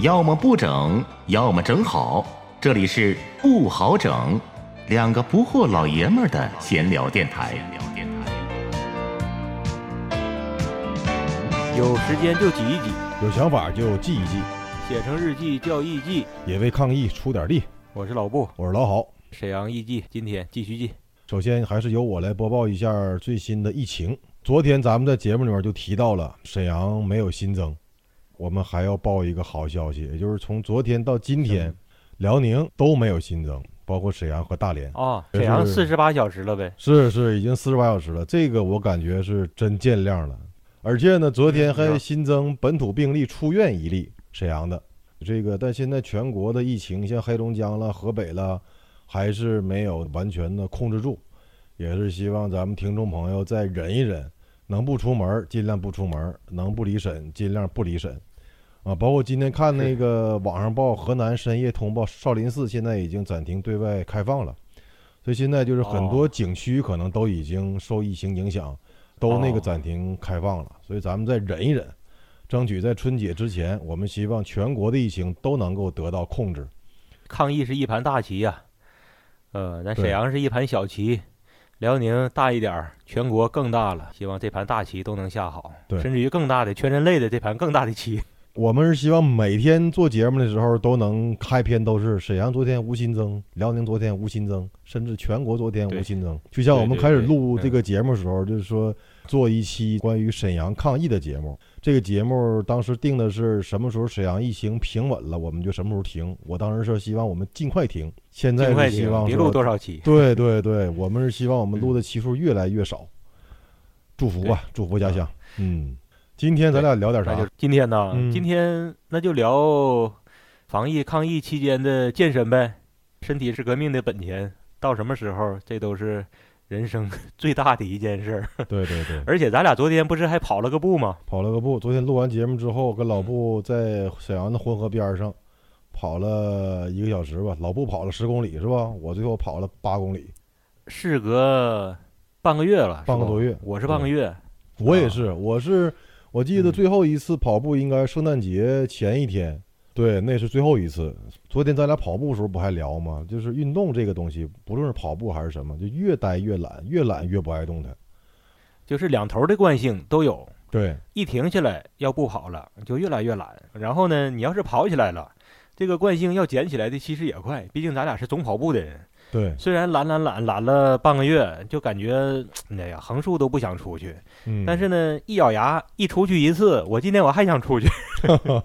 要么不整，要么整好。这里是不好整，两个不惑老爷们儿的闲聊电台。有时间就挤一挤，有想法就记一记，写成日记叫艺记。也为抗疫出点力。我是老布，我是老郝。沈阳艺记，今天继续记。首先还是由我来播报一下最新的疫情。昨天咱们在节目里面就提到了沈阳没有新增，我们还要报一个好消息，也就是从昨天到今天，辽宁都没有新增，包括沈阳和大连。啊，这沈阳四十八小时了呗？是是，已经四十八小时了，这个我感觉是真见亮了。而且呢，昨天还新增本土病例出院一例，沈阳的这个，但现在全国的疫情，像黑龙江了、河北了，还是没有完全的控制住。也是希望咱们听众朋友再忍一忍，能不出门尽量不出门，能不离沈尽量不离沈。啊，包括今天看那个网上报，河南深夜通报少林寺现在已经暂停对外开放了，所以现在就是很多哦景区可能都已经受疫情影响，都那个哦暂停开放了。所以咱们再忍一忍，争取在春节之前，我们希望全国的疫情都能够得到控制。抗疫是一盘大棋呀、呃，咱沈阳是一盘小棋，辽宁大一点儿，全国更大了。希望这盘大棋都能下好，对甚至于更大的全人类的这盘更大的棋。我们是希望每天做节目的时候都能开篇都是沈阳昨天无新增，辽宁昨天无新增，甚至全国昨天无新增。就像我们开始录这个节目的时候，就是说做一期关于沈阳抗疫的节目。这个节目当时定的是什么时候沈阳疫情平稳了，我们就什么时候停。我当时是希望我们尽快停，现在是希望别录多少期。对对对，我们是希望我们录的期数越来越少。祝福吧，祝福家乡。嗯，今天咱俩聊点啥？今天呢，嗯今天那就聊防疫抗疫期间的健身呗。身体是革命的本钱，到什么时候这都是人生 最大的一件事儿。对对对。而且咱俩昨天不是还跑了个步吗？跑了个步。昨天录完节目之后，跟老布在沈阳的浑河边儿上跑了一个小时吧。老布跑了十公里是吧？我最后跑了八公里。事隔半个月了，半个多月我是半个月。我也是，我是我记得嗯最后一次跑步应该圣诞节前一天，对，那是最后一次。昨天咱俩跑步的时候不还聊吗？就是运动这个东西，不论是跑步还是什么，就越待越懒，越懒越不爱动弹。就是两头的惯性都有。对一停下来要不跑了，就越来越懒。然后呢，你要是跑起来了，这个惯性要捡起来的其实也快。毕竟咱俩是总跑步的人，对，虽然懒懒懒懒了半个月，就感觉 哎呀横竖都不想出去。嗯，但是呢，一咬牙一出去一次，我今天我还想出去。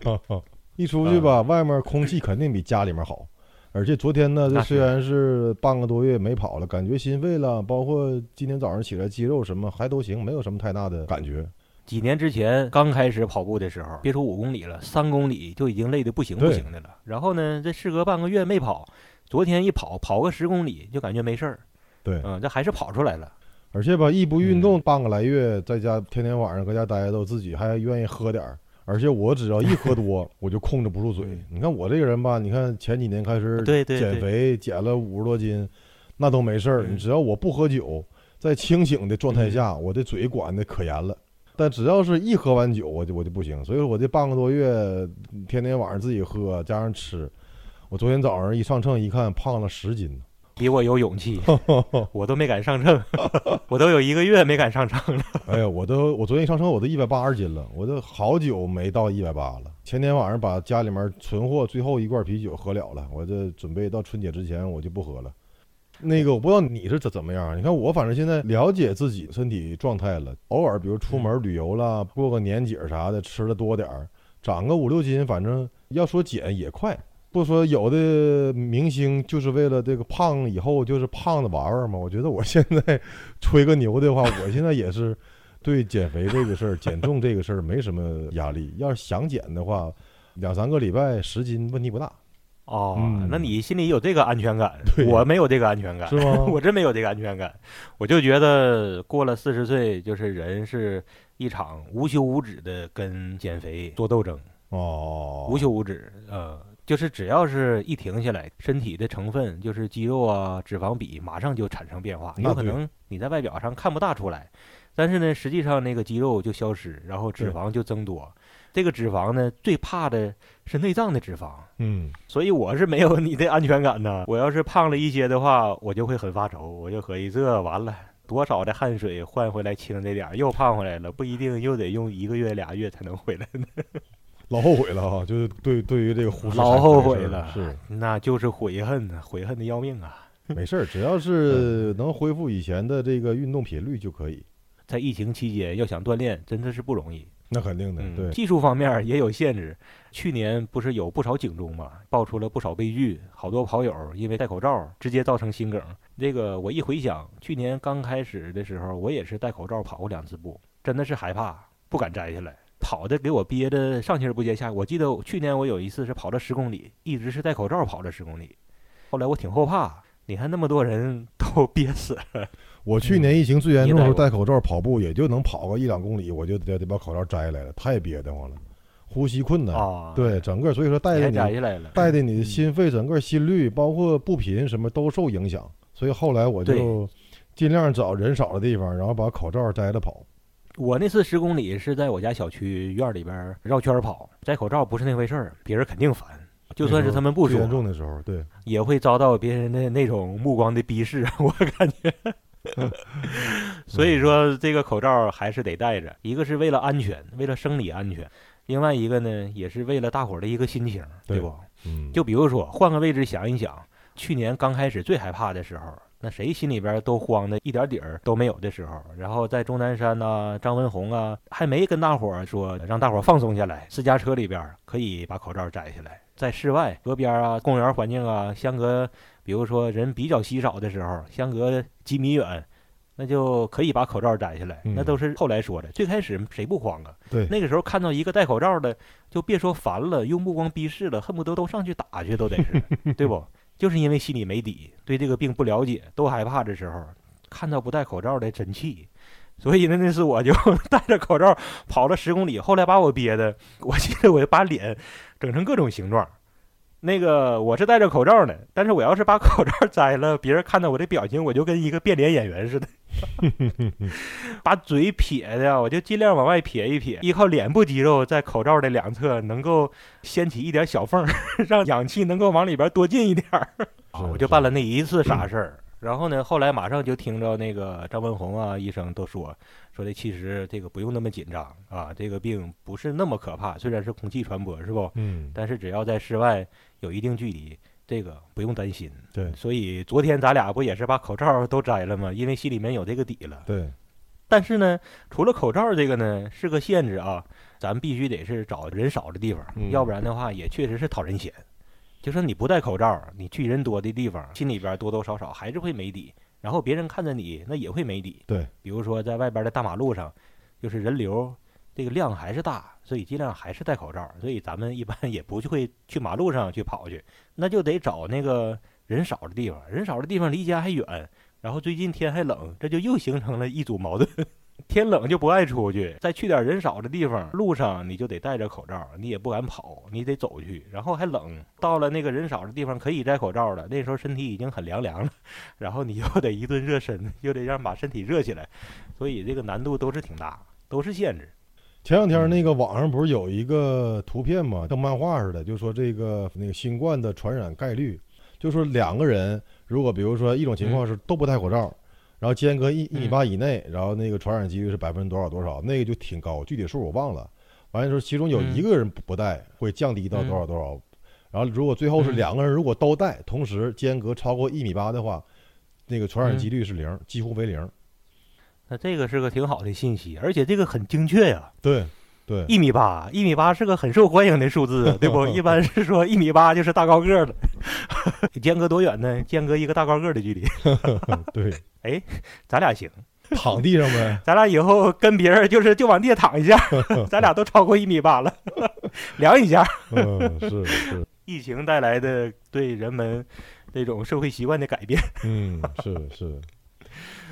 一出去吧，外面空气肯定比家里面好。而且昨天呢，这虽然是半个多月没跑了，感觉心肺了，包括今天早上起来肌肉什么还都行，没有什么太大的感觉。几年之前刚开始跑步的时候，别说五公里了，三公里就已经累得不行不行的了。然后呢，这事隔半个月没跑，昨天一跑，跑个十公里就感觉没事儿。对，嗯，这还是跑出来了。而且吧，一不运动嗯半个来月，在家天天晚上搁家待着，自己还愿意喝点儿。而且我只要一喝多，我就控制不住嘴。你看我这个人吧，你看前几年开始减肥，减了五十多斤，那都没事儿。嗯你只要我不喝酒，在清醒的状态下，我的嘴管的可严了。但只要是一喝完酒，我就我就不行。所以说我这半个多月，天天晚上自己喝，加上吃，我昨天早上一上秤一看，胖了十斤。比我有勇气，我都没敢上秤，我都有一个月没敢上秤了。哎呀，我都我昨天一上秤，我都一百八十斤了，我都好久没到一百八了。前天晚上把家里面存货最后一罐啤酒喝了了，我这准备到春节之前我就不喝了。那个我不知道你是怎怎么样，你看我反正现在了解自己身体状态了，偶尔比如出门旅游啦，过个年节啥的，吃的多点儿，长个五六斤，反正要说减也快。不说有的明星就是为了这个胖以后就是胖的玩玩嘛？我觉得我现在吹个牛的话，我现在也是对减肥这个事儿、减重这个事儿没什么压力。要是想减的话，两三个礼拜十斤问题不大，哦，嗯那你心里有这个安全感，对我没有这个安全感，是吗？我真没有这个安全感。我就觉得过了四十岁，就是人是一场无休无止的跟减肥做斗争，哦，无休无止。呃，就是只要是一停下来，身体的成分就是肌肉啊、脂肪比马上就产生变化，有可能你在外表上看不大出来，但是呢，实际上那个肌肉就消失，然后脂肪就增多。这个脂肪呢，最怕的是内脏的脂肪，嗯，所以我是没有你的安全感呐。我要是胖了一些的话，我就会很发愁，我就合计这完了，多少的汗水换回来轻这点儿，又胖回来了，不一定又得用一个月俩月才能回来呢。老后悔了哈，就是对对于这个忽视老后悔了，是，那就是悔恨呐，悔恨的要命啊。没事儿，只要是能恢复以前的这个运动频率就可以。在疫情期间要想锻炼，真的是不容易。那肯定的，嗯，对，技术方面也有限制。去年不是有不少警钟嘛，爆出了不少悲剧，好多跑友因为戴口罩直接造成心梗。这个我一回想，去年刚开始的时候，我也是戴口罩跑过两次步，真的是害怕，不敢摘下来，跑的给我憋的上气不接下。我记得去年我有一次是跑了十公里，一直是戴口罩跑了十公里，后来我挺后怕。你看那么多人都憋死了。我去年疫情最严重的时候戴戴口罩跑步，也就能跑个一两公里，我就得得把口罩摘下来了，太憋得慌了，呼吸困难。啊，对，整个所以说带你还的你摘下来了，带的你的心肺整个心率，包括步频什么都受影响。所以后来我就尽量找人少的地方，然后把口罩摘了跑。我那次十公里是在我家小区院儿里边儿绕圈儿跑，摘口罩不是那回事儿，别人肯定烦。就算是他们不说最严，重的时候，对，也会遭到别人的那种目光的逼视，我感觉。所以说，这个口罩还是得戴着，一个是为了安全，为了生理安全；另外一个呢，也是为了大伙儿的一个心情，对对不？嗯，就比如说，换个位置想一想，去年刚开始最害怕的时候，那谁心里边都慌的一点底儿都没有的时候，然后在钟南山呐、张文宏啊，还没跟大伙儿说让大伙儿放松下来，私家车里边可以把口罩摘下来，在室外河边啊、公园环境啊，相隔，比如说人比较稀少的时候，相隔几米远。那就可以把口罩摘下来，嗯那都是后来说的。最开始谁不慌啊？对那个时候看到一个戴口罩的，就别说烦了，用目光逼视了，恨不得都上去打去，都得是，对不？就是因为心里没底，对这个病不了解，都害怕的时候，看到不戴口罩的真气。所以呢，那次我就 戴着口罩跑了十公里，后来把我憋的，我记得我就把脸整成各种形状。那个我是戴着口罩呢，但是我要是把口罩摘了，别人看到我的表情，我就跟一个变脸演员似的。把嘴撇的，我就尽量往外撇一撇，依靠脸部肌肉在口罩的两侧能够掀起一点小缝，让氧气能够往里边多进一点儿。我就办了那一次傻事儿。然后呢，后来马上就听着那个张文宏啊医生都说说的，其实这个不用那么紧张啊，这个病不是那么可怕，虽然是空气传播是不？嗯，但是只要在室外有一定距离，这个不用担心。对所以昨天咱俩不也是把口罩都摘了吗？因为心里面有这个底了。对，但是呢，除了口罩这个呢是个限制啊，咱必须得是找人少的地方，嗯要不然的话也确实是讨人嫌。就说你不戴口罩，你去人多的地方，心里边多多少少还是会没底，然后别人看着你那也会没底。对，比如说在外边的大马路上，就是人流这个量还是大，所以尽量还是戴口罩。所以咱们一般 也不会去马路上去跑去，那就得找那个人少的地方。人少的地方离家还远，然后最近天还冷，这就又形成了一组矛盾。天冷就不爱出去，再去点人少的地方，路上你就得戴着口罩，你也不敢跑，你得走去，然后还冷。到了那个人少的地方可以摘口罩了，那时候身体已经很凉凉了，然后你又得一顿热身，又得让把身体热起来，所以这个难度都是挺大，都是限制。前两天那个网上不是有一个图片嘛，像漫画似的，就说这个那个新冠的传染概率，就说两个人如果比如说一种情况是都不戴口罩，然后间隔一一米八以内，然后那个传染几率是百分之多少多少，那个就挺高，具体数我忘了。完了之后其中有一个人不不戴，会降低到多少多少。然后如果最后是嗯两个人如果都戴，同时间隔超过一米八的话，那个传染几率是零，几乎为零。那这个是个挺好的信息，而且这个很精确呀、对对，一米八，一米八是个很受欢迎的数字，对不？一般是说一米八就是大高个儿了，间隔多远呢？间隔一个大高个儿的距离。对，咱俩行，躺地上呗。咱俩以后跟别人就是就往地下躺一下，咱俩都超过一米八了，量一下。嗯，是是，疫情带来的对人们这种社会习惯的改变，嗯，是是，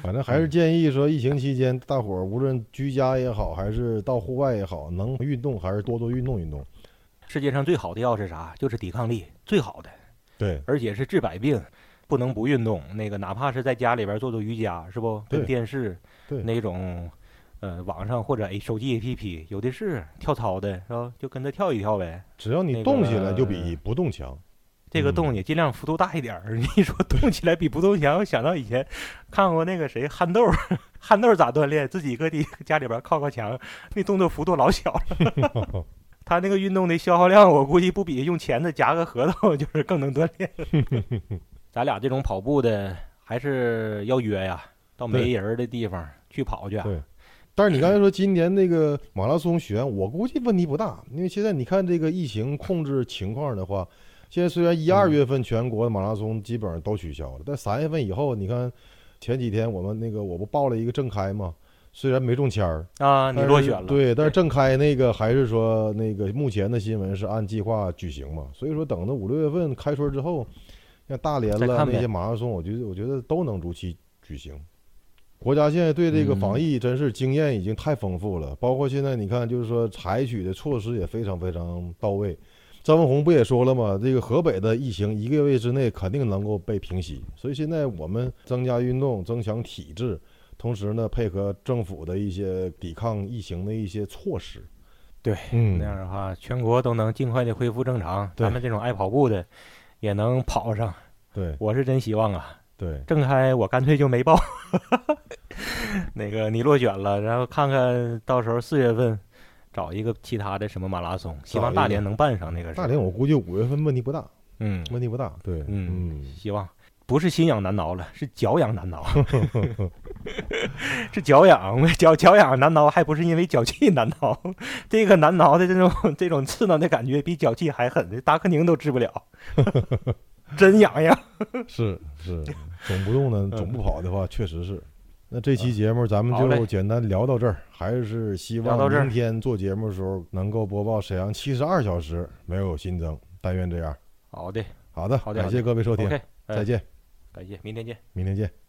反正还是建议说，疫情期间大伙儿无论居家也好，还是到户外也好，能运动还是多多运动运动。世界上最好的药是啥？就是抵抗力，最好的，对而且是治百病。不能不运动，那个哪怕是在家里边做做瑜伽，是不？对跟电视对，那种呃，网上或者哎手机 APP 有的是跳操的，是吧？就跟着跳一跳呗。只要你动起来，就比不动强。嗯这个动也尽量幅度大一点儿。你说动起来比不动强，我想到以前看过那个谁憨豆儿，憨豆儿咋锻炼？自己搁地家里边靠靠墙，那动作幅度老小了。他那个运动的消耗量，我估计不比用钳子夹个核桃就是更能锻炼。咱俩这种跑步的，还是要约呀，到没人儿的地方去跑去。对但是你刚才说今年那个马拉松选，我估计问题不大，因为现在你看这个疫情控制情况的话，现在虽然一二嗯月份全国的马拉松基本上都取消了，但三月份以后，你看前几天我们那个我不报了一个正开嘛，虽然没中签儿，啊，你落选了。对，但是正开那个还是说那个目前的新闻是按计划举行嘛，所以说等到五六月份开春之后，像大连了那些马拉松，我觉得我觉得都能如期举行。国家现在对这个防嗯疫真是经验已经太丰富了，包括现在你看，就是说采取的措施也非常非常到位。张文宏不也说了吗？这个河北的疫情一个月之内肯定能够被平息，所以现在我们增加运动，增强体质，同时呢，配合政府的一些抵抗疫情的一些措施。对，嗯那样的话，全国都能尽快的恢复正常。咱们这种爱跑步的，也能跑上。对我是真希望啊，对，正开我干脆就没报。那个你落选了，然后看看到时候四月份找一个其他的什么马拉松，希望大连能办上那个。大连我估计五月份问题不大，嗯问题不大。对，嗯，希望不是心痒难挠了，是脚痒难挠，是脚痒，脚脚痒难挠，还不是因为脚气难挠，这个难挠的这种这种刺挠的感觉比脚气还狠，达克宁都治不了，真痒痒。是是，总不动呢，总不跑的话，确实是。那这期节目咱们就简单聊到这儿，还是希望明天做节目的时候能够播报沈阳七十二小时没有新增，但愿这样。好的。好的，好的感谢各位收听再见，感谢，明天见。明天见。